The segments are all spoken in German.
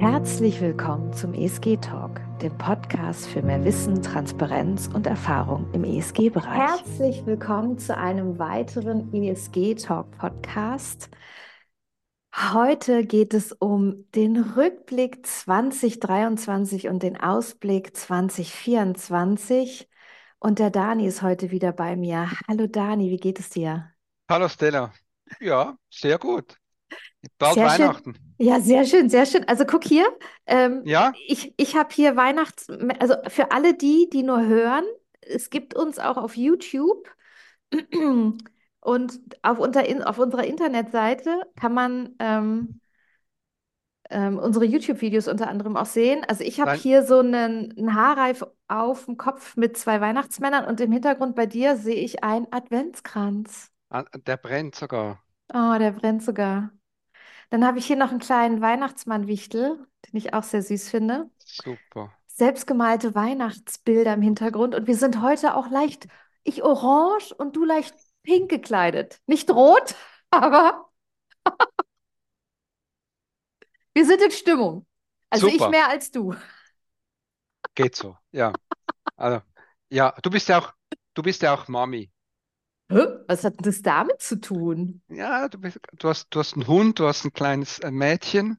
Herzlich willkommen zum ESG Talk, dem Podcast für mehr Wissen, Transparenz und Erfahrung im ESG-Bereich. Herzlich willkommen zu einem weiteren ESG Talk Podcast. Heute geht es um den Rückblick 2023 und den Ausblick 2024. Und der Dani ist heute wieder bei mir. Hallo Dani, wie geht es dir? Hallo Stella. Ja, sehr gut. Bald Sehr schön. Ja, sehr schön, sehr schön. Also guck hier, ähm, Ja, ich, ich habe hier Weihnachts... Also für alle die, die nur hören, es gibt uns auch auf YouTube und auf, unter, in, auf unserer Internetseite kann man ähm, ähm, unsere YouTube-Videos unter anderem auch sehen. Also ich habe dein, hier so einen, einen Haarreif auf dem Kopf mit zwei Weihnachtsmännern und im Hintergrund bei dir sehe ich einen Adventskranz. ah, der brennt sogar. Oh, der brennt sogar. Dann habe ich hier noch einen kleinen Weihnachtsmann-Wichtel, den ich auch sehr süß finde. Super. Selbstgemalte Weihnachtsbilder im Hintergrund. Und wir sind heute auch leicht, ich orange und du leicht pink gekleidet. Nicht rot, aber wir sind in Stimmung. Also ich Super. mehr als du. Geht so. Ja. Also, ja, du bist ja auch, du bist ja auch Mami. Was hat das damit zu tun? Ja, du bist, du hast, du hast einen Hund, du hast ein kleines äh, Mädchen.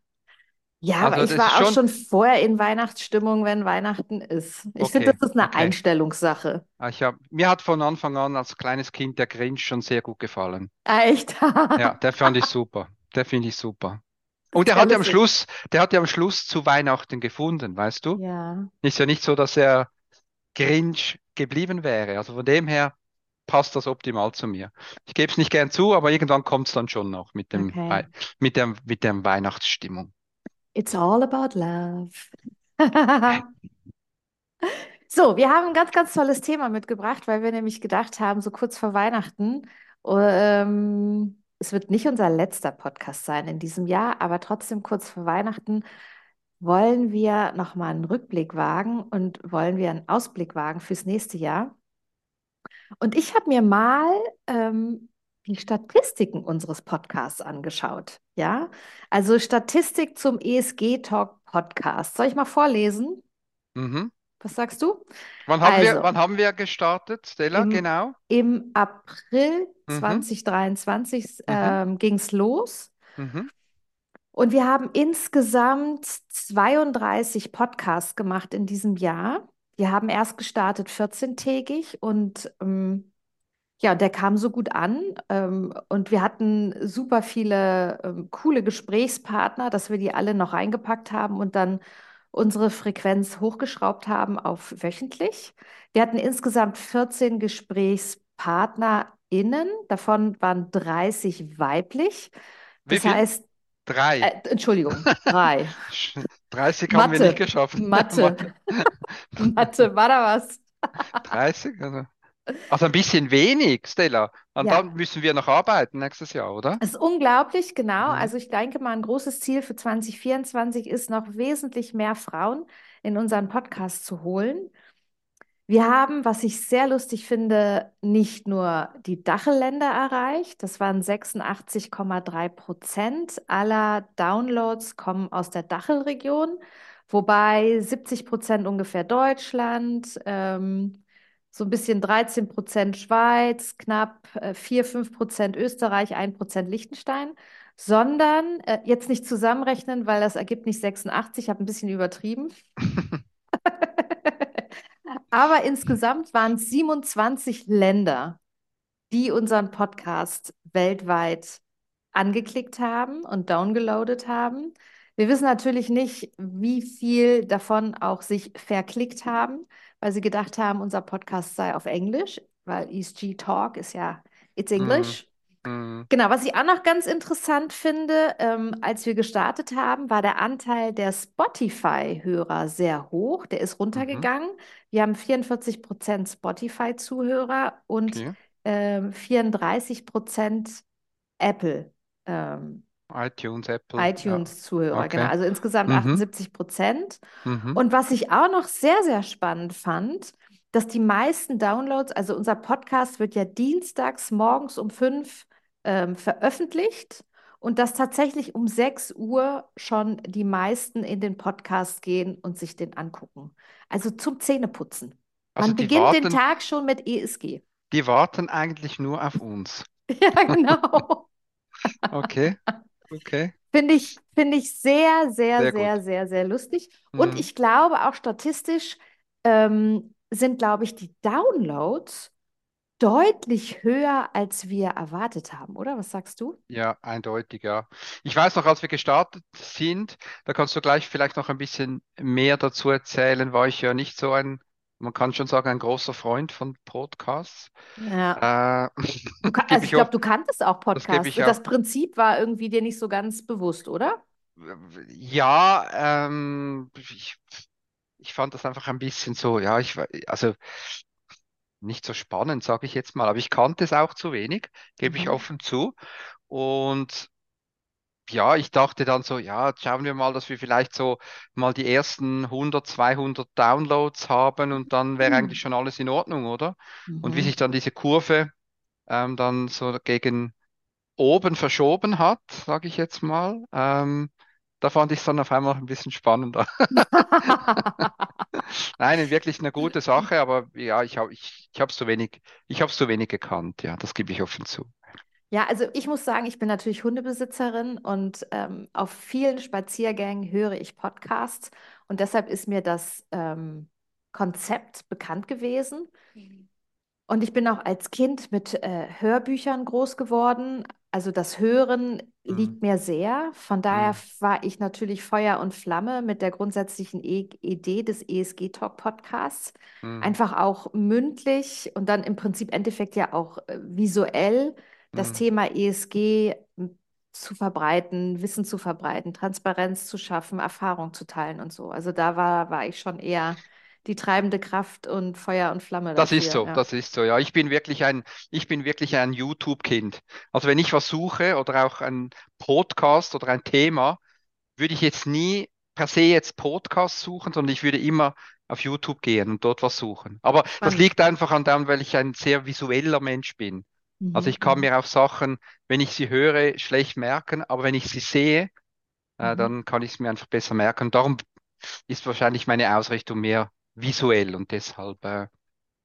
Ja, aber Also ich das ist war auch schon, schon vorher in Weihnachtsstimmung, wenn Weihnachten ist. Ich finde, okay, das ist eine okay. Einstellungssache. Ah, Ich hab, mir hat von Anfang an als kleines Kind der Grinch schon sehr gut gefallen. Echt? Ja, der fand ich super. Der finde ich super. Und der hat ja am. Schluss, der hat ja am Schluss zu Weihnachten gefunden, weißt du? Ja. Ist ja nicht so, dass er Grinch geblieben wäre. Also von dem her passt das optimal zu mir. Ich gebe es nicht gern zu, aber irgendwann kommt es dann schon noch mit dem, Okay. Mit dem, mit der Weihnachtsstimmung. It's all about love. So, wir haben ein ganz, ganz tolles Thema mitgebracht, weil wir nämlich gedacht haben, so kurz vor Weihnachten, ähm, es wird nicht unser letzter Podcast sein in diesem Jahr, aber trotzdem kurz vor Weihnachten wollen wir nochmal einen Rückblick wagen und wollen wir einen Ausblick wagen fürs nächste Jahr. Und ich habe mir mal ähm, die Statistiken unseres Podcasts angeschaut. Ja, also Statistik zum ESG Talk Podcast. Soll ich mal vorlesen? Mhm. Was sagst du? Wann haben wir, Also, wann haben wir gestartet, Stella? im, Genau. im April Mhm. 2023 Mhm. ähm, ging es los. Mhm. Und wir haben insgesamt 32 Podcasts gemacht in diesem Jahr. Wir haben erst gestartet 14-tägig und ähm, ja, der kam so gut an. Ähm, und wir hatten super viele ähm, coole Gesprächspartner, dass wir die alle noch reingepackt haben und dann unsere Frequenz hochgeschraubt haben auf wöchentlich. Wir hatten insgesamt 14 GesprächspartnerInnen, davon waren 30 weiblich. Das heißt, Drei. äh, Entschuldigung, drei. 30 haben wir nicht Mathe, geschafft. Mathe, Mathe, war da was? 30? Also, also ein bisschen wenig, Stella. Und Ja, dann müssen wir noch arbeiten nächstes Jahr, oder? es ist unglaublich, genau. Mhm. Also ich denke mal, ein großes Ziel für 2024 ist noch wesentlich mehr Frauen in unseren Podcast zu holen. Wir haben, was ich sehr lustig finde, nicht nur die Dachelländer erreicht. Das waren 86,3 Prozent aller Downloads kommen aus der Dachelregion, wobei 70 Prozent ungefähr Deutschland, ähm, so ein bisschen 13 Prozent Schweiz, knapp äh, 4, 5 Prozent Österreich, 1 Prozent Liechtenstein, sondern äh, jetzt nicht zusammenrechnen, weil das ergibt nicht 86, ich habe ein bisschen übertrieben. Aber insgesamt waren es 27 Länder, die unseren Podcast weltweit angeklickt haben und downgeloadet haben. Wir wissen natürlich nicht, wie viel davon auch sich verklickt haben, weil sie gedacht haben, unser Podcast sei auf Englisch, weil ESG Talk ist ja, it's Mhm. English. Mhm. Genau, was ich auch noch ganz interessant finde, ähm, als wir gestartet haben, war der Anteil der Spotify-Hörer sehr hoch. Der ist Mhm. runtergegangen. Wir haben 44 Prozent Spotify-Zuhörer und Okay. ähm, 34 Prozent Apple, ähm, iTunes, Apple, ja. iTunes-Zuhörer. Genau, Okay. also insgesamt Mhm. 78 Prozent. Mhm. Und was ich auch noch sehr, sehr spannend fand, dass die meisten Downloads, also unser Podcast wird ja dienstags morgens um fünf ähm, veröffentlicht und dass tatsächlich um 6 Uhr schon die meisten in den Podcast gehen und sich den angucken. Also zum Zähneputzen. Also Man beginnt den warten, Tag schon mit ESG. die warten eigentlich nur auf uns. Ja, genau. Okay, okay, Finde ich, finde ich sehr, sehr, sehr sehr, sehr, sehr lustig. Und Mhm. ich glaube auch statistisch ähm, sind, glaube ich, die Downloads deutlich höher, als wir erwartet haben, oder? Was sagst du? Ja, eindeutig, ja. Ich weiß noch, als wir gestartet sind, da kannst du gleich vielleicht noch ein bisschen mehr dazu erzählen, war ich ja nicht so ein, man kann schon sagen, ein großer Freund von Podcasts. Ja. Äh, Du ka- gebe also ich glaube, du kanntest auch das Podcasts. auch. Das Prinzip war irgendwie dir nicht so ganz bewusst, oder? Ja, ähm, ich, ich fand das einfach ein bisschen so, ja, ich, also nicht so spannend, sage ich jetzt mal, aber ich kannte es auch zu wenig, gebe ich Mhm. offen zu. Und ja, ich dachte dann so, ja, schauen wir mal, dass wir vielleicht so mal die ersten 100, 200 Downloads haben und dann wäre eigentlich Mhm. schon alles in Ordnung, oder? Und wie sich Mhm. dann diese Kurve ähm, dann so gegen oben verschoben hat, sage ich jetzt mal, ähm, da fand ich es dann auf einmal ein bisschen spannender. Nein, wirklich eine gute Sache, aber ja, ich habe ich, ich habe es zu wenig, ich habe zu wenig gekannt, ja, das gebe ich offen zu. Ja, also ich muss sagen, ich bin natürlich Hundebesitzerin und ähm, auf vielen Spaziergängen höre ich Podcasts und deshalb ist mir das ähm, Konzept bekannt gewesen. Und ich bin auch als Kind mit äh, Hörbüchern groß geworden. Also das Hören Hm, liegt mir sehr. Von daher hm, war ich natürlich Feuer und Flamme mit der grundsätzlichen e Idee des ESG Talk Podcasts. hm, Einfach auch mündlich und dann im Prinzip Endeffekt ja auch äh, visuell das hm. Thema ESG zu verbreiten, Wissen zu verbreiten, Transparenz zu schaffen, Erfahrung zu teilen und so. Also da war, war ich schon eher die treibende Kraft und Feuer und Flamme Das ist so, ja. das ist so, ja. Ich bin wirklich ein, ich bin wirklich ein YouTube-Kind. Also wenn ich was suche oder auch ein Podcast oder ein Thema, würde ich jetzt nie per se jetzt Podcast suchen, sondern ich würde immer auf YouTube gehen und dort was suchen. Aber das Spannend. liegt einfach an dem, weil ich ein sehr visueller Mensch bin. Also Mhm, ich kann mhm, mir auch Sachen, wenn ich sie höre, schlecht merken, aber wenn ich sie sehe, äh, mhm. dann kann ich es mir einfach besser merken. Darum ist wahrscheinlich meine Ausrichtung mehr visuell und deshalb, äh,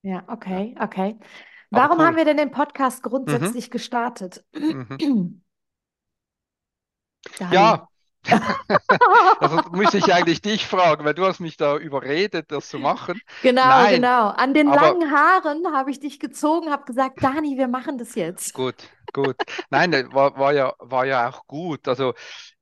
Ja, ja. okay, okay. Aber Warum haben cool. wir denn den Podcast Mhm, grundsätzlich gestartet? mhm. Ja, also müsste ich eigentlich dich fragen, weil du hast mich da überredet, das zu machen. Genau, Nein, genau. An den aber langen Haaren habe ich dich gezogen, habe gesagt, Dani, wir machen das jetzt. gut, gut. Nein, äh, war, war ja, war ja auch gut. Also,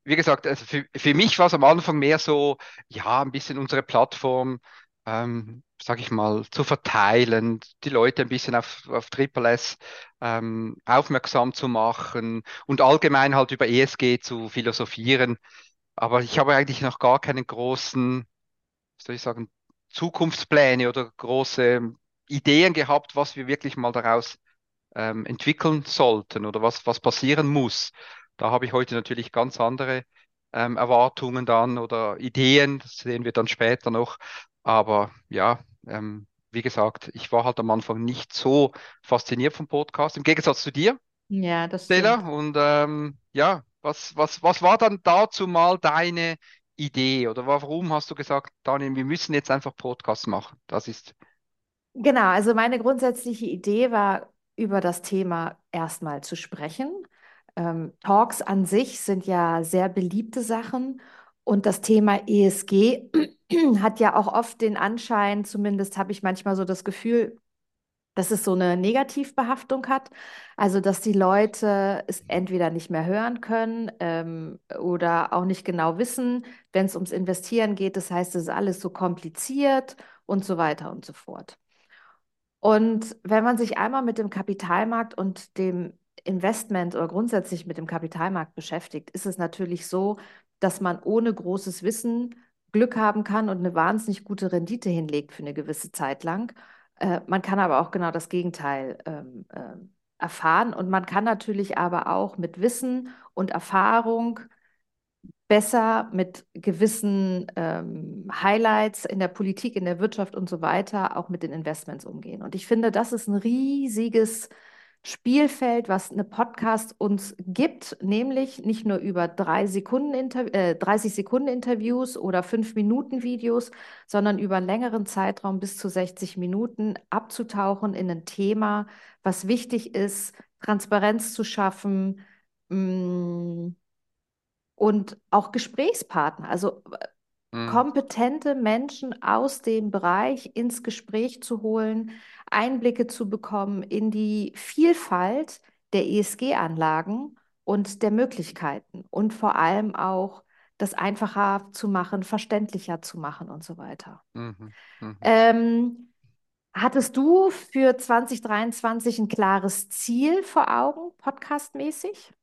wie gesagt, also für, für mich war es am Anfang mehr so, ja, ein bisschen unsere Plattform, ähm, sag ich mal, zu verteilen, die Leute ein bisschen auf, auf Triple S ähm, aufmerksam zu machen und allgemein halt über ESG zu philosophieren. Aber ich habe eigentlich noch gar keinen großen, soll ich sagen, Zukunftspläne oder große Ideen gehabt, was wir wirklich mal daraus ähm, entwickeln sollten oder was, was passieren muss. Da habe ich heute natürlich ganz andere ähm, Erwartungen dann oder Ideen, das sehen wir dann später noch. Aber ja, ähm, wie gesagt, ich war halt am Anfang nicht so fasziniert vom Podcast, im Gegensatz zu dir. Ja, das Stella. stimmt. Und ähm, ja, was, was, was war dann dazu mal deine Idee? Oder warum hast du gesagt, Daniel, wir müssen jetzt einfach Podcast machen? Das ist. Genau, also meine grundsätzliche Idee war, über das Thema erstmal zu sprechen. Ähm, Talks an sich sind ja sehr beliebte Sachen und das Thema ESG hat ja auch oft den Anschein, zumindest habe ich manchmal so das Gefühl, dass es so eine Negativbehaftung hat. Also, dass die Leute es entweder nicht mehr hören können ähm, oder auch nicht genau wissen, wenn es ums Investieren geht. Das heißt, es ist alles so kompliziert und so weiter und so fort. Und wenn man sich einmal mit dem Kapitalmarkt und dem Investment oder grundsätzlich mit dem Kapitalmarkt beschäftigt, ist es natürlich so, dass man ohne großes Wissen Glück haben kann und eine wahnsinnig gute Rendite hinlegt für eine gewisse Zeit lang. Äh, man kann aber auch genau das Gegenteil ähm, ähm, erfahren und man kann natürlich aber auch mit Wissen und Erfahrung besser mit gewissen ähm, Highlights in der Politik, in der Wirtschaft und so weiter auch mit den Investments umgehen. Und ich finde, das ist ein riesiges Spielfeld, was eine Podcast uns gibt, nämlich nicht nur über drei Sekunden äh, 30 Sekunden Interviews oder fünf Minuten Videos, sondern über einen längeren Zeitraum bis zu 60 Minuten abzutauchen in ein Thema, was wichtig ist, Transparenz zu schaffen mh, mm, und auch Gesprächspartner, also Mhm. kompetente Menschen aus dem Bereich ins Gespräch zu holen, Einblicke zu bekommen in die Vielfalt der ESG-Anlagen und der Möglichkeiten und vor allem auch das einfacher zu machen, verständlicher zu machen und so weiter. Mhm. Mhm. Ähm, hattest du für 2023 ein klares Ziel vor Augen, podcastmäßig?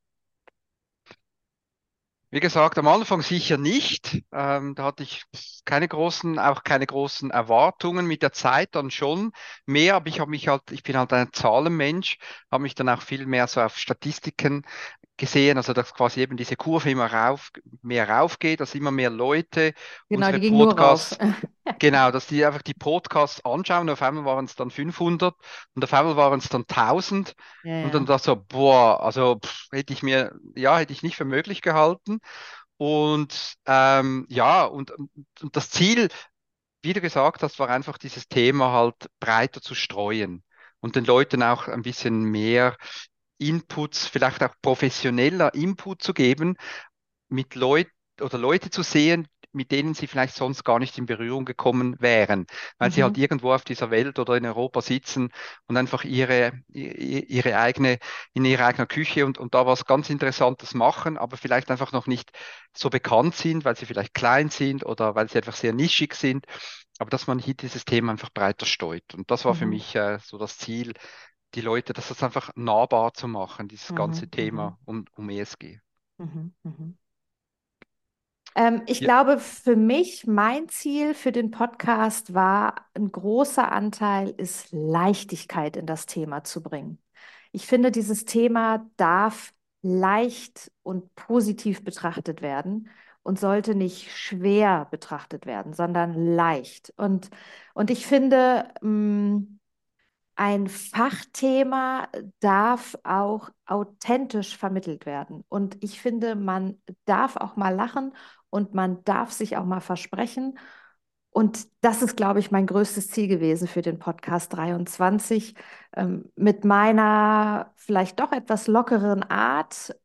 Wie gesagt, am Anfang sicher nicht. Ähm, da hatte ich keine großen, auch keine großen Erwartungen. Mit der Zeit dann schon mehr, aber ich habe mich halt, ich bin halt ein Zahlenmensch, habe mich dann auch viel mehr so auf Statistiken gesehen, also dass quasi eben diese Kurve immer rauf, mehr raufgeht, dass immer mehr Leute Genau, unsere. Podcasts, genau, dass die einfach die Podcasts anschauen. Auf einmal waren es dann 500 und auf einmal waren es dann 1000 Ja, und dann dachte so, boah, also pff, hätte ich mir, ja, hätte ich nicht für möglich gehalten. Und ähm, ja, und, und das Ziel, wie du gesagt hast, war einfach dieses Thema halt breiter zu streuen und den Leuten auch ein bisschen mehr Inputs, vielleicht auch professioneller Input zu geben, mit Leuten oder Leute zu sehen, mit denen sie vielleicht sonst gar nicht in Berührung gekommen wären, weil sie halt Mhm. irgendwo auf dieser Welt oder in Europa sitzen und einfach ihre, ihre eigene, in ihrer eigenen Küche und, und da was ganz Interessantes machen, aber vielleicht einfach noch nicht so bekannt sind, weil sie vielleicht klein sind oder weil sie einfach sehr nischig sind, aber dass man hier dieses Thema einfach breiter streut. Und das war für Mhm. mich äh, so das Ziel, die Leute, das ist einfach nahbar zu machen, dieses ganze Mhm. Mhm. Thema um, um ESG. Mhm. Mhm. Ähm, ich Ja. glaube, für mich, mein Ziel für den Podcast war, ein großer Anteil ist Leichtigkeit in das Thema zu bringen. Ich finde, dieses Thema darf leicht und positiv betrachtet werden und sollte nicht schwer betrachtet werden, sondern leicht. Und, und ich finde, mh, ein Fachthema darf auch authentisch vermittelt werden. Und ich finde, man darf auch mal lachen und man darf sich auch mal versprechen. Und das ist, glaube ich, mein größtes Ziel gewesen für den Podcast 23, ähm, mit meiner vielleicht doch etwas lockeren Art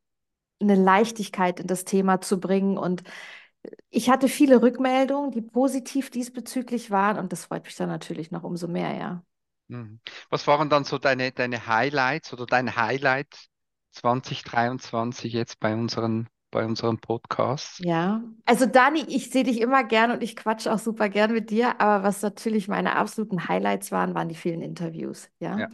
eine Leichtigkeit in das Thema zu bringen. Und ich hatte viele Rückmeldungen, die positiv diesbezüglich waren. Und das freut mich dann natürlich noch umso mehr, ja. Mhm. Was waren dann so deine, deine Highlights oder dein Highlight 2023 jetzt bei unseren, bei unseren Podcasts? Ja, also Dani, ich sehe dich immer gern und ich quatsche auch super gern mit dir, aber was natürlich meine absoluten Highlights waren, waren die vielen Interviews, ja. Ja.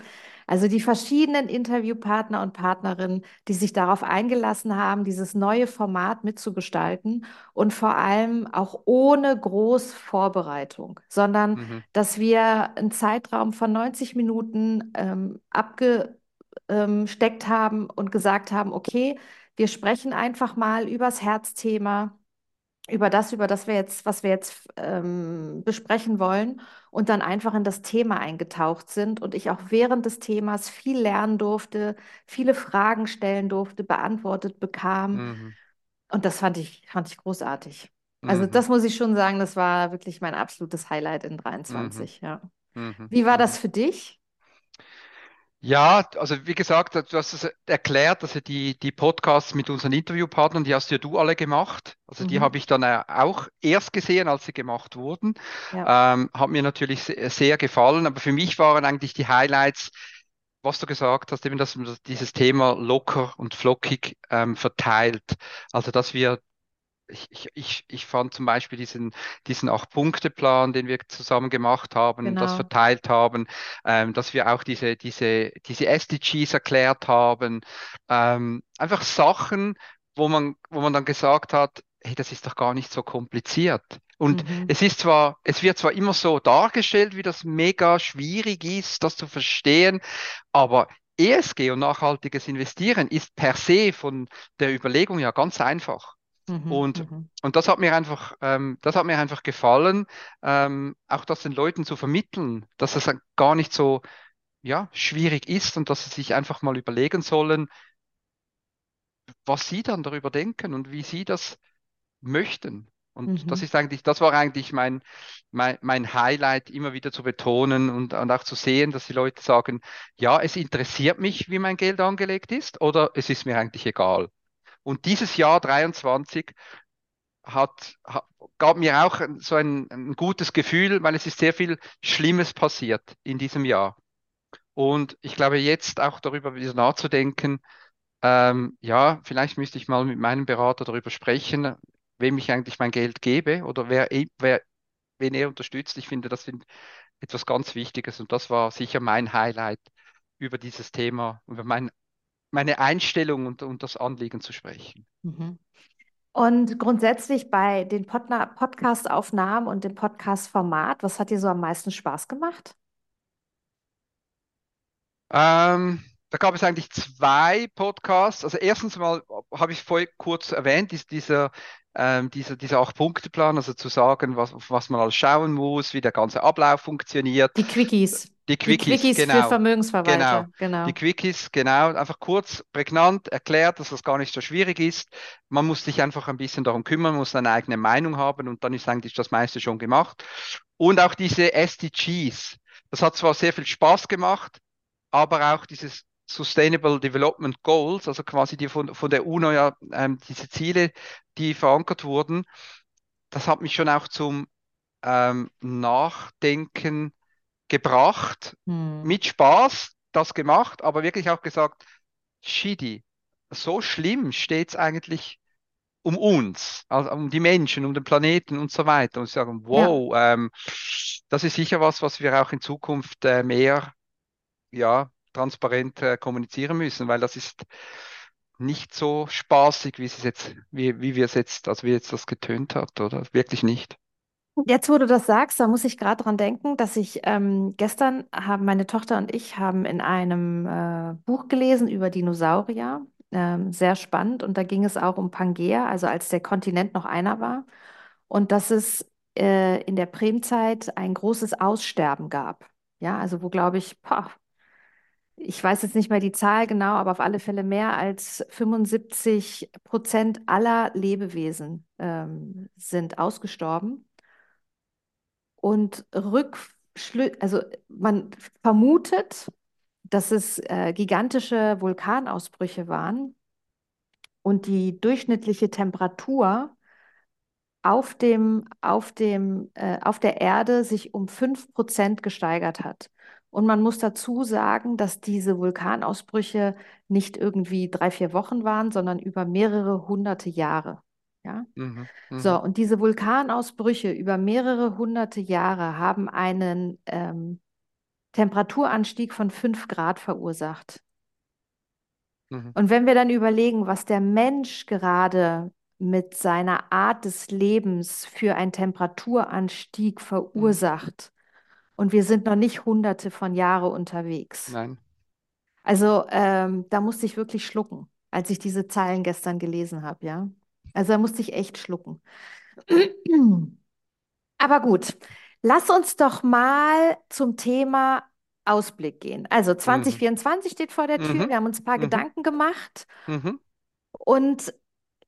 Also die verschiedenen Interviewpartner und Partnerinnen, die sich darauf eingelassen haben, dieses neue Format mitzugestalten und vor allem auch ohne groß Vorbereitung, sondern Mhm. dass wir einen Zeitraum von 90 Minuten ähm, abgesteckt haben und gesagt haben, okay, wir sprechen einfach mal übers Herzthema, über das, über das wir jetzt, was wir jetzt ähm, besprechen wollen und dann einfach in das Thema eingetaucht sind und ich auch während des Themas viel lernen durfte, viele Fragen stellen durfte, beantwortet bekam Mhm. und das fand ich, fand ich großartig. Also Mhm. das muss ich schon sagen, das war wirklich mein absolutes Highlight in Mhm. 23, ja. Mhm. Wie war Mhm. das für dich? Ja, also wie gesagt, du hast es erklärt, also die, die Podcasts mit unseren Interviewpartnern, die hast ja du alle gemacht. Also die Mhm. habe ich dann auch erst gesehen, als sie gemacht wurden. Ja, Ähm, hat mir natürlich se- sehr gefallen, aber für mich waren eigentlich die Highlights, was du gesagt hast, eben dass man dieses Thema locker und flockig ähm, verteilt. Also dass wir ich, ich, ich fand zum Beispiel diesen, diesen Acht-Punkte-Plan, den wir zusammen gemacht haben, das genau. verteilt haben, ähm, dass wir auch diese, diese, diese SDGs erklärt haben. Ähm, einfach Sachen, wo man, wo man dann gesagt hat, hey, das ist doch gar nicht so kompliziert. Und Mhm. es ist zwar, es wird zwar immer so dargestellt, wie das mega schwierig ist, das zu verstehen, aber ESG und nachhaltiges Investieren ist per se von der Überlegung ja ganz einfach. Mhm. Und, Mhm. und das hat mir einfach, ähm, das hat mir einfach gefallen, ähm, auch das den Leuten zu vermitteln, dass es gar nicht so ja, schwierig ist und dass sie sich einfach mal überlegen sollen, was sie dann darüber denken und wie sie das möchten. Und das Mhm. ist eigentlich, das war eigentlich mein, mein, mein Highlight, immer wieder zu betonen und, und auch zu sehen, dass die Leute sagen, ja, es interessiert mich, wie mein Geld angelegt ist, oder es ist mir eigentlich egal. Und dieses Jahr 23 hat, hat, gab mir auch so ein, ein gutes Gefühl, weil es ist sehr viel Schlimmes passiert in diesem Jahr. Und ich glaube, jetzt auch darüber wieder nachzudenken, ähm, ja, vielleicht müsste ich mal mit meinem Berater darüber sprechen, wem ich eigentlich mein Geld gebe oder wer, wer wen er unterstützt. Ich finde, das sind etwas ganz Wichtiges und das war sicher mein Highlight über dieses Thema, über mein, meine Einstellung und, und das Anliegen zu sprechen. Mhm. Und grundsätzlich bei den Podna- Podcast-Aufnahmen und dem Podcast-Format, was hat dir so am meisten Spaß gemacht? Ähm, da gab es eigentlich zwei Podcasts. Also erstens mal habe ich vorhin kurz erwähnt, ist dieser, ähm, dieser, dieser Acht-Punkte-Plan, also zu sagen, was, was man alles schauen muss, wie der ganze Ablauf funktioniert. Die Quickies. Die Die Quickies, Quickies für genau. Genau. Vermögensverwalter, genau. Die Quickies, genau. Einfach kurz, prägnant erklärt, dass das gar nicht so schwierig ist. Man muss sich einfach ein bisschen darum kümmern, muss eine eigene Meinung haben und dann ist eigentlich das meiste schon gemacht. Und auch diese SDGs. Das hat zwar sehr viel Spaß gemacht, aber auch dieses Sustainable Development Goals, also quasi die von, von der UNO ja, ähm, diese Ziele, die verankert wurden, das hat mich schon auch zum ähm, Nachdenken gebracht, Hm. mit Spaß das gemacht, aber wirklich auch gesagt, Shidi, so schlimm steht es eigentlich um uns, also um die Menschen, um den Planeten und so weiter. Und sagen, Ja. wow, ähm, das ist sicher was, was wir auch in Zukunft äh, mehr, ja, transparent äh, kommunizieren müssen, weil das ist nicht so spaßig, wie es jetzt, wie, wie wir es jetzt, also wie jetzt das getönt hat, oder? Wirklich nicht. Jetzt, wo du das sagst, da muss ich gerade dran denken, dass ich ähm, gestern haben meine Tochter und ich haben in einem äh, Buch gelesen über Dinosaurier. Ähm, sehr spannend. Und da ging es auch um Pangea, also als der Kontinent noch einer war. Und dass es äh, in der Primzeit ein großes Aussterben gab. Ja, also wo, glaube ich, boah, ich weiß jetzt nicht mehr die Zahl genau, aber auf alle Fälle mehr als 75 Prozent aller Lebewesen ähm, sind ausgestorben. Und Rückschlü also man vermutet, dass es äh, gigantische Vulkanausbrüche waren und die durchschnittliche Temperatur auf dem, auf dem, äh, auf der Erde sich um 5% gesteigert hat. Und man muss dazu sagen, dass diese Vulkanausbrüche nicht irgendwie drei, vier Wochen waren, sondern über mehrere hunderte Jahre. Ja? Mhm, So, mhm, und diese Vulkanausbrüche über mehrere hunderte Jahre haben einen ähm, Temperaturanstieg von 5 Grad verursacht. mhm, Und wenn wir dann überlegen, was der Mensch gerade mit seiner Art des Lebens für einen Temperaturanstieg verursacht, und wir sind noch nicht hunderte von Jahre unterwegs. Nein. Also ähm, da musste ich wirklich schlucken, als ich diese Zeilen gestern gelesen habe, ja. Also da musste ich echt schlucken. Aber gut, lass uns doch mal zum Thema Ausblick gehen. Also Mhm, 2024 steht vor der Tür. mhm, Wir haben uns ein paar mhm, Gedanken gemacht. mhm, Und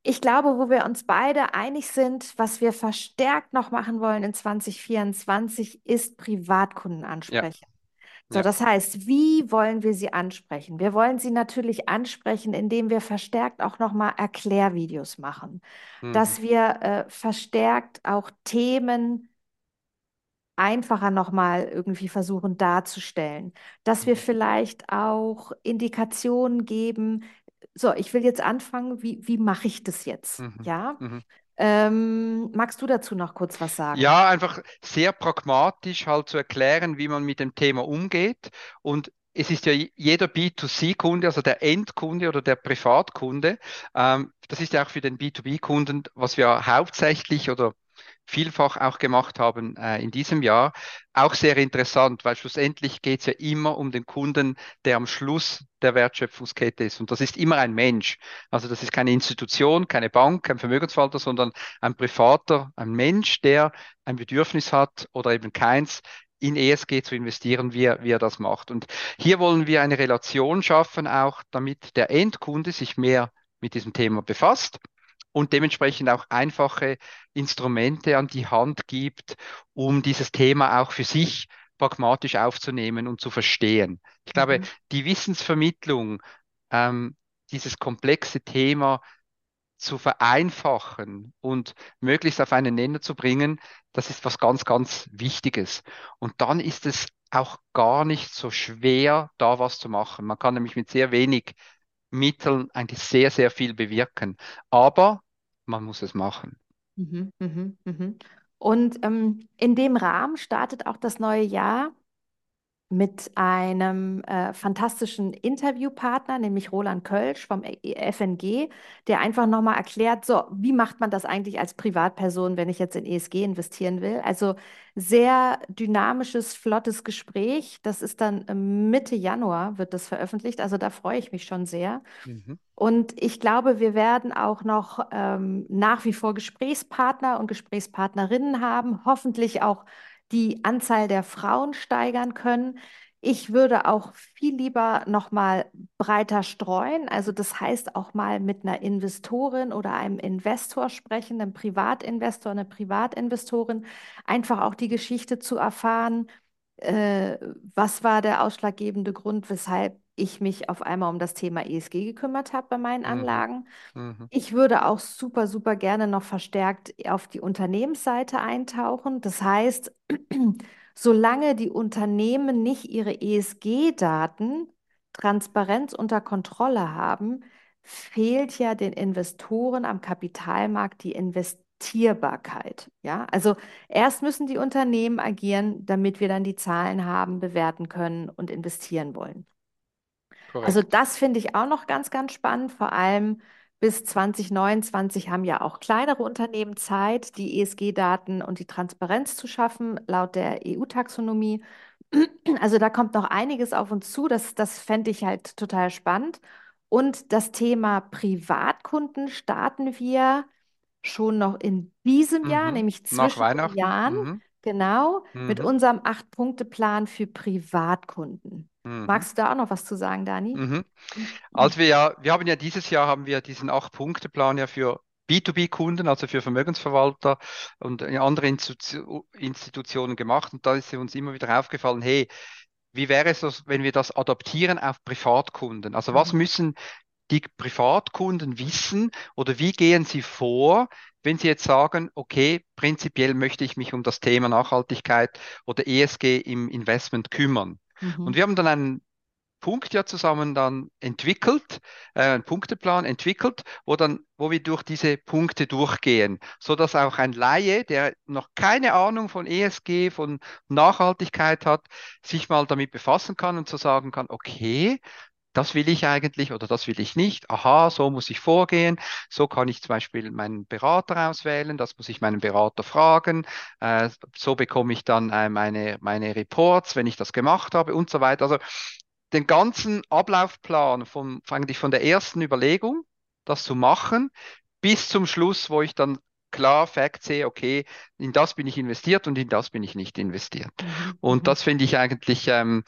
ich glaube, wo wir uns beide einig sind, was wir verstärkt noch machen wollen in 2024, ist Privatkunden ja, ansprechen. So, ja, das heißt, wie wollen wir sie ansprechen? Wir wollen sie natürlich ansprechen, indem wir verstärkt auch nochmal Erklärvideos machen, mhm, dass wir äh, verstärkt auch Themen einfacher nochmal irgendwie versuchen darzustellen, dass wir mhm, vielleicht auch Indikationen geben. So, ich will jetzt anfangen, wie, wie mache ich das jetzt? mhm, Ja? mhm. Ähm, magst du dazu noch kurz was sagen? Ja, einfach sehr pragmatisch halt zu erklären, wie man mit dem Thema umgeht. Und es ist ja jeder B2C-Kunde, also der Endkunde oder der Privatkunde, ähm, das ist ja auch für den B2B-Kunden, was wir hauptsächlich oder vielfach auch gemacht haben äh, in diesem Jahr, auch sehr interessant, weil schlussendlich geht es ja immer um den Kunden, der am Schluss der Wertschöpfungskette ist. Und das ist immer ein Mensch. Also das ist keine Institution, keine Bank, kein Vermögensverwalter, sondern ein Privater, ein Mensch, der ein Bedürfnis hat oder eben keins in ESG zu investieren, wie er, wie er das macht. Und hier wollen wir eine Relation schaffen, auch damit der Endkunde sich mehr mit diesem Thema befasst und dementsprechend auch einfache Instrumente an die Hand gibt, um dieses Thema auch für sich pragmatisch aufzunehmen und zu verstehen. Ich glaube, mhm. die Wissensvermittlung, ähm, dieses komplexe Thema zu vereinfachen und möglichst auf einen Nenner zu bringen, das ist was ganz, ganz Wichtiges. Und dann ist es auch gar nicht so schwer, da was zu machen. Man kann nämlich mit sehr wenig Mitteln eigentlich sehr, sehr viel bewirken. Aber man muss es machen. Mhm, mhm, mhm. Und ähm, in dem Rahmen startet auch das neue Jahr mit einem äh, fantastischen Interviewpartner, nämlich Roland Kölsch vom FNG, der einfach nochmal erklärt, so, wie macht man das eigentlich als Privatperson, wenn ich jetzt in ESG investieren will? Also sehr dynamisches, flottes Gespräch. Das ist dann Mitte Januar wird das veröffentlicht. Also da freue ich mich schon sehr. Mhm. Und ich glaube, wir werden auch noch ähm, nach wie vor Gesprächspartner und Gesprächspartnerinnen haben, hoffentlich auch die Anzahl der Frauen steigern können. Ich würde auch viel lieber noch mal breiter streuen. Also das heißt auch mal mit einer Investorin oder einem Investor sprechen, einem Privatinvestor, einer Privatinvestorin, einfach auch die Geschichte zu erfahren, äh, was war der ausschlaggebende Grund, weshalb ich mich auf einmal um das Thema ESG gekümmert habe bei meinen mhm. Anlagen. Mhm. Ich würde auch super, super gerne noch verstärkt auf die Unternehmensseite eintauchen. Das heißt, solange die Unternehmen nicht ihre ESG-Daten Transparenz unter Kontrolle haben, fehlt ja den Investoren am Kapitalmarkt die Investierbarkeit. Ja, also erst müssen die Unternehmen agieren, damit wir dann die Zahlen haben, bewerten können und investieren wollen. Korrekt. Also das finde ich auch noch ganz, ganz spannend. Vor allem bis 2029 haben ja auch kleinere Unternehmen Zeit, die ESG-Daten und die Transparenz zu schaffen, laut der EU-Taxonomie. Also da kommt noch einiges auf uns zu. Das, das fände ich halt total spannend. Und das Thema Privatkunden starten wir schon noch in diesem mhm. Jahr, nämlich zwischen den Jahren. Mhm. Genau, mhm. mit unserem Acht-Punkte-Plan für Privatkunden. Mhm. Magst du da auch noch was zu sagen, Dani? Mhm. mhm. Also wir ja, wir haben ja dieses Jahr haben wir diesen Acht-Punkte-Plan ja für B2B-Kunden, also für Vermögensverwalter und andere Institutionen gemacht. Und da ist uns immer wieder aufgefallen, hey, wie wäre es, wenn wir das adaptieren auf Privatkunden? Also was mhm. müssen die Privatkunden wissen oder wie gehen sie vor, wenn sie jetzt sagen, okay, prinzipiell möchte ich mich um das Thema Nachhaltigkeit oder ESG im Investment kümmern? Mhm. Und wir haben dann einen Punkt ja zusammen dann entwickelt, äh, einen Punkteplan entwickelt, wo dann, wo wir durch diese Punkte durchgehen, so dass auch ein Laie, der noch keine Ahnung von ESG, von Nachhaltigkeit hat, sich mal damit befassen kann und zu so sagen kann, okay, das will ich eigentlich oder das will ich nicht. Aha, so muss ich vorgehen. So kann ich zum Beispiel meinen Berater auswählen. Das muss ich meinen Berater fragen. Äh, so bekomme ich dann äh, meine, meine Reports, wenn ich das gemacht habe und so weiter. Also den ganzen Ablaufplan von, eigentlich von der ersten Überlegung, das zu machen, bis zum Schluss, wo ich dann klar Fact sehe, okay, in das bin ich investiert und in das bin ich nicht investiert. Mhm. Und mhm. das finde ich eigentlich ähm,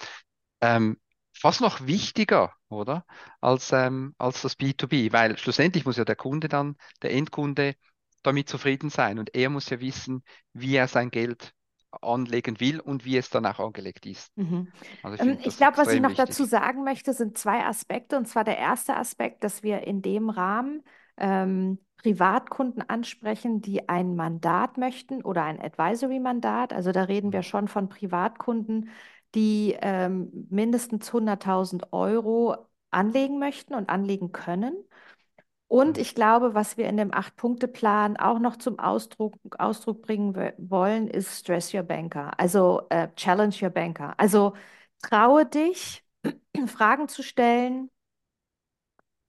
ähm, fast noch wichtiger, oder? Als, ähm, als das B2B, weil schlussendlich muss ja der Kunde dann, der Endkunde, damit zufrieden sein und er muss ja wissen, wie er sein Geld anlegen will und wie es dann auch angelegt ist. Mhm. Also ich, ähm, ich glaube, was ich noch wichtig. dazu sagen möchte, sind zwei Aspekte. Und zwar der erste Aspekt, dass wir in dem Rahmen ähm, Privatkunden ansprechen, die ein Mandat möchten oder ein Advisory-Mandat. Also da reden wir mhm. schon von Privatkunden, die ähm, mindestens 100.000 Euro anlegen möchten und anlegen können. Und mhm. ich glaube, was wir in dem Acht-Punkte-Plan auch noch zum Ausdruck, Ausdruck bringen wollen, ist Stress Your Banker, also äh, Challenge Your Banker. Also traue dich, Fragen zu stellen,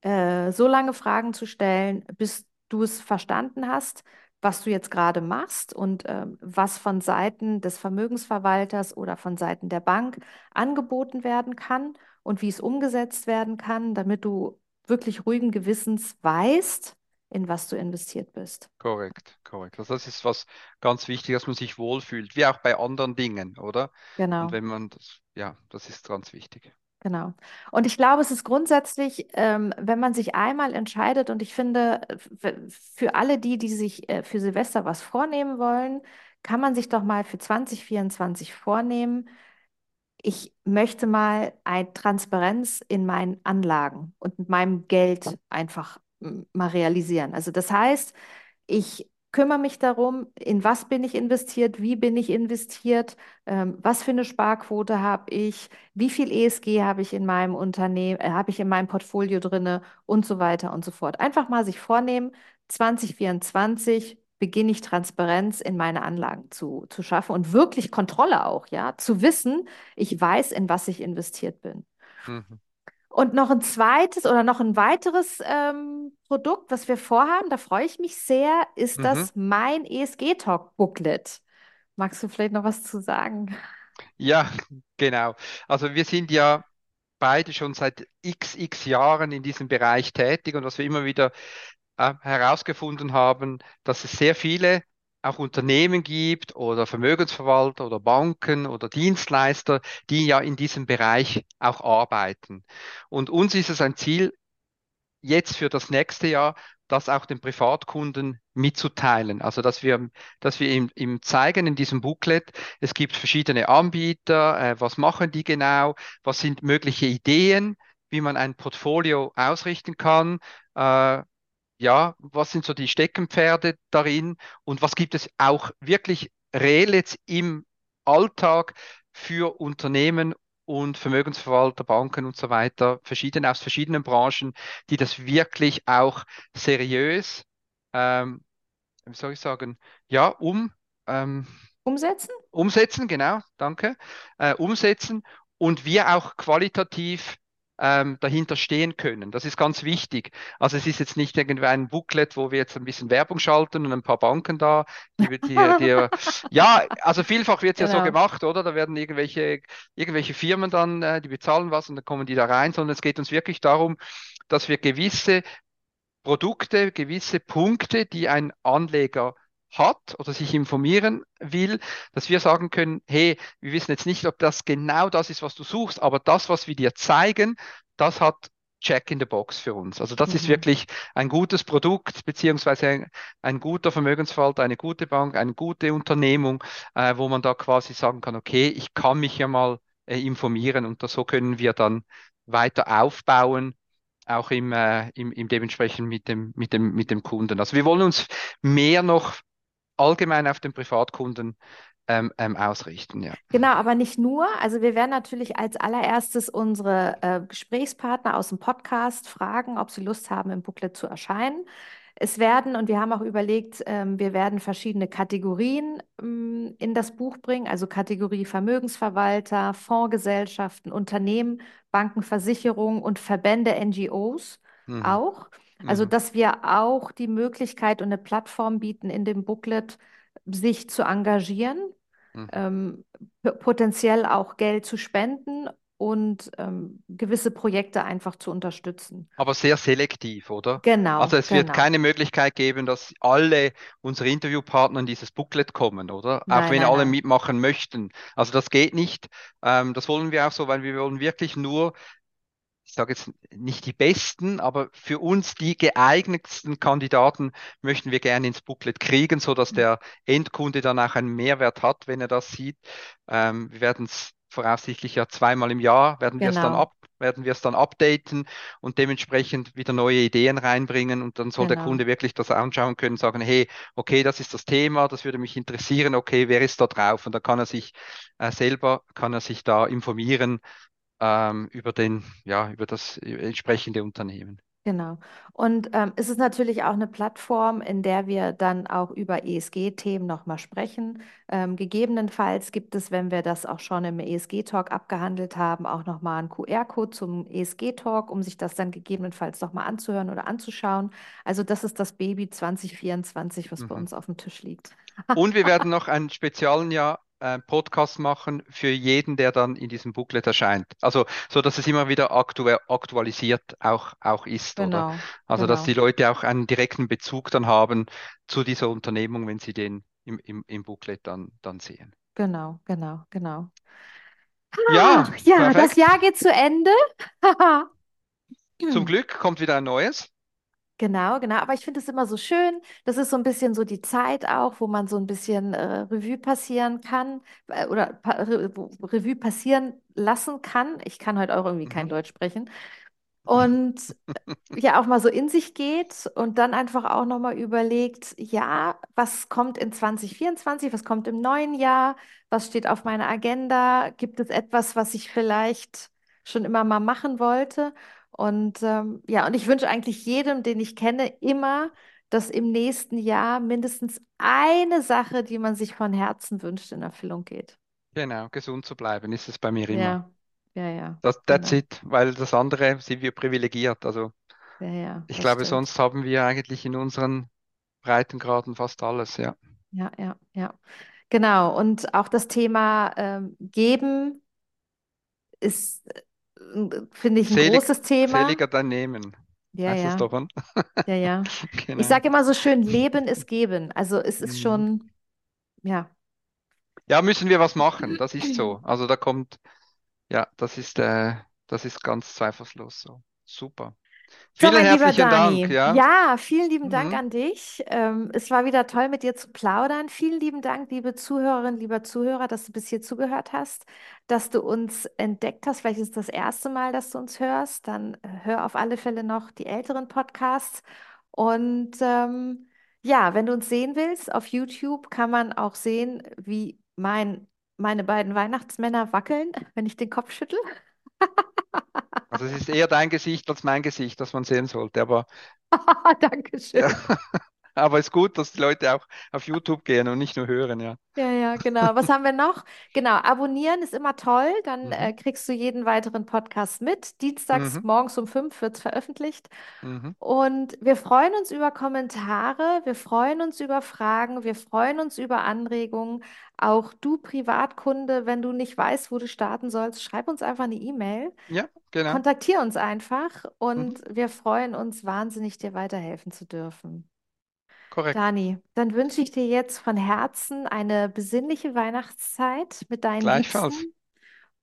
äh, so lange Fragen zu stellen, bis du es verstanden hast, was du jetzt gerade machst und äh, was von Seiten des Vermögensverwalters oder von Seiten der Bank angeboten werden kann und wie es umgesetzt werden kann, damit du wirklich ruhigen Gewissens weißt, in was du investiert bist. Korrekt, korrekt. Also das ist was ganz wichtig, dass man sich wohlfühlt, wie auch bei anderen Dingen, oder? Und Genau. wenn man das, ja, das ist ganz wichtig. Genau. Und ich glaube, es ist grundsätzlich, ähm, wenn man sich einmal entscheidet, und ich finde, für alle die, die sich äh, für Silvester was vornehmen wollen, kann man sich doch mal für 2024 vornehmen, ich möchte mal eine Transparenz in meinen Anlagen und mit meinem Geld einfach mal realisieren. Also das heißt, ich kümmere mich darum, in was bin ich investiert, wie bin ich investiert, ähm, was für eine Sparquote habe ich, wie viel ESG habe ich in meinem Unternehmen, äh, habe ich in meinem Portfolio drinne und so weiter und so fort. Einfach mal sich vornehmen, 2024 beginne ich Transparenz in meine Anlagen zu, zu schaffen und wirklich Kontrolle auch, ja, zu wissen, ich weiß, in was ich investiert bin. Mhm. Und noch ein zweites oder noch ein weiteres ähm, Produkt, was wir vorhaben, da freue ich mich sehr, ist Mhm. das mein ESG-Talk-Booklet. Magst du vielleicht noch was zu sagen? Ja, genau. Also wir sind ja beide schon seit x, x Jahren in diesem Bereich tätig und was wir immer wieder äh, herausgefunden haben, dass es sehr viele auch Unternehmen gibt oder Vermögensverwalter oder Banken oder Dienstleister, die ja in diesem Bereich auch arbeiten. Und uns ist es ein Ziel, jetzt für das nächste Jahr das auch den Privatkunden mitzuteilen. Also dass wir, dass wir ihm, ihm zeigen in diesem Booklet, es gibt verschiedene Anbieter, äh, was machen die genau, was sind mögliche Ideen, wie man ein Portfolio ausrichten kann. Äh, ja, was sind so die Steckenpferde darin und was gibt es auch wirklich reell jetzt im Alltag für Unternehmen und Vermögensverwalter, Banken und so weiter, verschiedene aus verschiedenen Branchen, die das wirklich auch seriös, ähm, wie soll ich sagen, ja, um ähm, Umsetzen? Umsetzen, genau, danke. Äh, umsetzen und wir auch qualitativ ähm, dahinter stehen können. Das ist ganz wichtig. Also es ist jetzt nicht irgendwie ein Booklet, wo wir jetzt ein bisschen Werbung schalten und ein paar Banken da, die, die, die ja, also vielfach wird es ja so Genau, gemacht, oder? Da werden irgendwelche, irgendwelche Firmen dann, äh, die bezahlen was und dann kommen die da rein, sondern es geht uns wirklich darum, dass wir gewisse Produkte, gewisse Punkte, die ein Anleger hat oder sich informieren will, dass wir sagen können, hey, wir wissen jetzt nicht, ob das genau das ist, was du suchst, aber das, was wir dir zeigen, das hat Check in the Box für uns. Also das ist Mhm. wirklich ein gutes Produkt, beziehungsweise ein, ein guter Vermögensverwalter, eine gute Bank, eine gute Unternehmung, äh, wo man da quasi sagen kann, okay, ich kann mich ja mal äh, informieren und das, so können wir dann weiter aufbauen auch im, äh, im, im dementsprechend mit dem, mit dem, mit dem Kunden. Also wir wollen uns mehr noch allgemein auf den Privatkunden ähm, ähm, ausrichten, ja. Genau, aber nicht nur. Also wir werden natürlich als allererstes unsere äh, Gesprächspartner aus dem Podcast fragen, ob sie Lust haben, im Booklet zu erscheinen. Es werden, und wir haben auch überlegt, ähm, wir werden verschiedene Kategorien ähm, in das Buch bringen, also Kategorie Vermögensverwalter, Fondsgesellschaften, Unternehmen, Banken, Versicherungen und Verbände, NGOs Mhm. auch. Also, Mhm. dass wir auch die Möglichkeit und eine Plattform bieten, in dem Booklet sich zu engagieren Mhm. ähm, potenziell auch Geld zu spenden und ähm, gewisse Projekte einfach zu unterstützen. Aber sehr selektiv, oder? Also Genau, es wird genau. keine Möglichkeit geben, dass alle unsere Interviewpartner in dieses Booklet kommen, oder? Auch Nein, wenn nein, alle nein. mitmachen möchten. Also das geht nicht. Ähm, das wollen wir auch so, weil wir wollen wirklich nur ich sage jetzt nicht die besten, aber für uns die geeignetsten Kandidaten möchten wir gerne ins Booklet kriegen, so dass der Endkunde dann auch einen Mehrwert hat, wenn er das sieht. Ähm, wir werden es voraussichtlich ja zweimal im Jahr werden wir es dann Genau, ab, werden wir es dann updaten und dementsprechend wieder neue Ideen reinbringen und dann soll der genau, Kunde wirklich das anschauen können, sagen, hey, okay, das ist das Thema, das würde mich interessieren, okay, wer ist da drauf? Und da kann er sich äh, selber, kann er sich da informieren ähm, über den, ja, über das entsprechende Unternehmen. genau. Und ähm, es ist natürlich auch eine Plattform, in der wir dann auch über ESG-Themen nochmal sprechen. Ähm, gegebenenfalls gibt es, wenn wir das auch schon im ESG-Talk abgehandelt haben, auch nochmal einen QR-Code zum ESG-Talk, um sich das dann gegebenenfalls nochmal anzuhören oder anzuschauen. Also das ist das Baby 2024, was bei Mhm. uns auf dem Tisch liegt. Und wir werden noch ein Spezialjahr äh, Podcasts machen für jeden, der dann in diesem Booklet erscheint. Also so, dass es immer wieder aktu aktualisiert auch, auch ist, Genau, oder? Also dass die genau, Leute auch einen direkten Bezug dann haben zu dieser Unternehmung, wenn sie den im, im, im Booklet dann, dann sehen. genau, genau, genau. Ja, Ach, ja, das. Jahr geht zu Ende. Zum Glück kommt wieder ein neues. Genau, genau. Aber ich finde es immer so schön. Das ist so ein bisschen so die Zeit auch, wo man so ein bisschen äh, Revue passieren kann äh, oder pa Re Revue passieren lassen kann. Ich kann heute auch irgendwie kein Mhm. Deutsch sprechen. Und ja, auch mal so in sich geht und dann einfach auch nochmal überlegt, ja, was kommt in 2024, was kommt im neuen Jahr, was steht auf meiner Agenda, gibt es etwas, was ich vielleicht schon immer mal machen wollte? Und ähm, ja, und ich wünsche eigentlich jedem, den ich kenne, immer, dass im nächsten Jahr mindestens eine Sache, die man sich von Herzen wünscht, in Erfüllung geht. Genau, gesund zu bleiben, ist es bei mir immer. Ja, ja, ja, Das, that's genau. it, weil das andere sind wir privilegiert. Also Ja, ja, ich glaube, stimmt. sonst haben wir eigentlich in unseren Breitengraden fast alles, ja. Ja, ja, ja. Genau. Und auch das Thema ähm, Geben ist, äh, finde ich, ein Selig, großes Thema. seliger dein Nehmen, Ja, ja, oder? ja, ja. Ich Genau. sage immer so schön, Leben ist Geben. Also es ist Mhm. schon, ja. Ja, müssen wir was machen, das ist so. Also da kommt, ja, das ist, äh, das ist ganz zweifellos so. Super. So, Vielen lieber herzlichen Dank, Dani. ja. Ja, vielen lieben Dank Mhm. an dich. Ähm, es war wieder toll, mit dir zu plaudern. Vielen lieben Dank, liebe Zuhörerinnen, lieber Zuhörer, dass du bis hier zugehört hast, dass du uns entdeckt hast. Vielleicht ist es das erste Mal, dass du uns hörst. Dann äh, hör auf alle Fälle noch die älteren Podcasts. Und ähm, ja, wenn du uns sehen willst, auf YouTube kann man auch sehen, wie mein, meine beiden Weihnachtsmänner wackeln, wenn ich den Kopf schüttel. Also es ist eher dein Gesicht als mein Gesicht, das man sehen sollte. Aber ja, Aber ist gut, dass die Leute auch auf YouTube gehen und nicht nur hören, ja. Ja, ja, genau. Was haben wir noch? Genau, abonnieren ist immer toll. Dann Mhm. äh, kriegst du jeden weiteren Podcast mit. Dienstags Mhm. morgens um fünf wird es veröffentlicht. Mhm. Und wir freuen uns über Kommentare, wir freuen uns über Fragen, wir freuen uns über Anregungen. Auch du Privatkunde, wenn du nicht weißt, wo du starten sollst, schreib uns einfach eine E-Mail. Ja, genau. Kontaktier uns einfach Mhm. und wir freuen uns wahnsinnig, dir weiterhelfen zu dürfen. Korrekt. Dani, dann wünsche ich dir jetzt von Herzen eine besinnliche Weihnachtszeit mit deinen Gleichfalls. Liebsten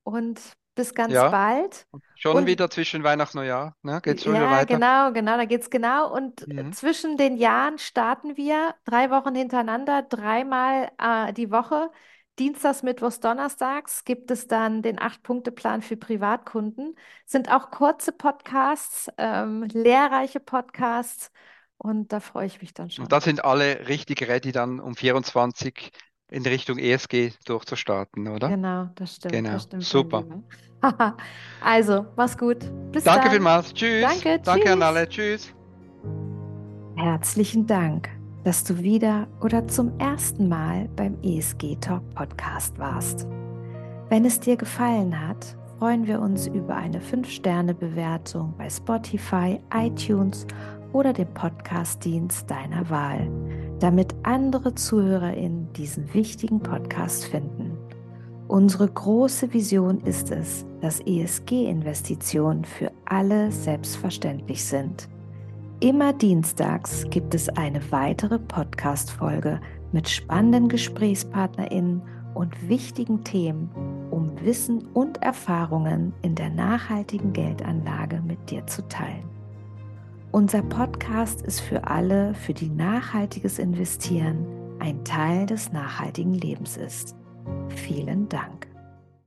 und bis ganz Ja, bald. schon Und wieder zwischen Weihnachten und Neujahr. Ne? Geht schon wieder ja, weiter. genau, genau, da geht's genau. Und Mhm. zwischen den Jahren starten wir drei Wochen hintereinander, dreimal äh, die Woche. Dienstags, Mittwochs, Donnerstags gibt es dann den Acht-Punkte-Plan für Privatkunden. Sind auch kurze Podcasts, ähm, lehrreiche Podcasts. Und da freue ich mich dann Und da schon. sind alle richtig ready, dann um 24 in Richtung ESG durchzustarten, oder? Genau, das stimmt, das Genau. stimmt, mein Super. Lieber. Also, mach's gut. Bis Danke dann. vielmals. Tschüss. Danke, Danke an tschüss. alle. Tschüss. Herzlichen Dank, dass du wieder oder zum ersten Mal beim ESG Talk Podcast warst. Wenn es dir gefallen hat, freuen wir uns über eine 5-Sterne-Bewertung bei Spotify, iTunes oder dem Podcast-Dienst deiner Wahl, damit andere ZuhörerInnen diesen wichtigen Podcast finden. Unsere große Vision ist es, dass ESG-Investitionen für alle selbstverständlich sind. Immer dienstags gibt es eine weitere Podcast-Folge mit spannenden GesprächspartnerInnen und wichtigen Themen, um Wissen und Erfahrungen in der nachhaltigen Geldanlage mit dir zu teilen. Unser Podcast ist für alle, für die nachhaltiges Investieren ein Teil des nachhaltigen Lebens ist. Vielen Dank.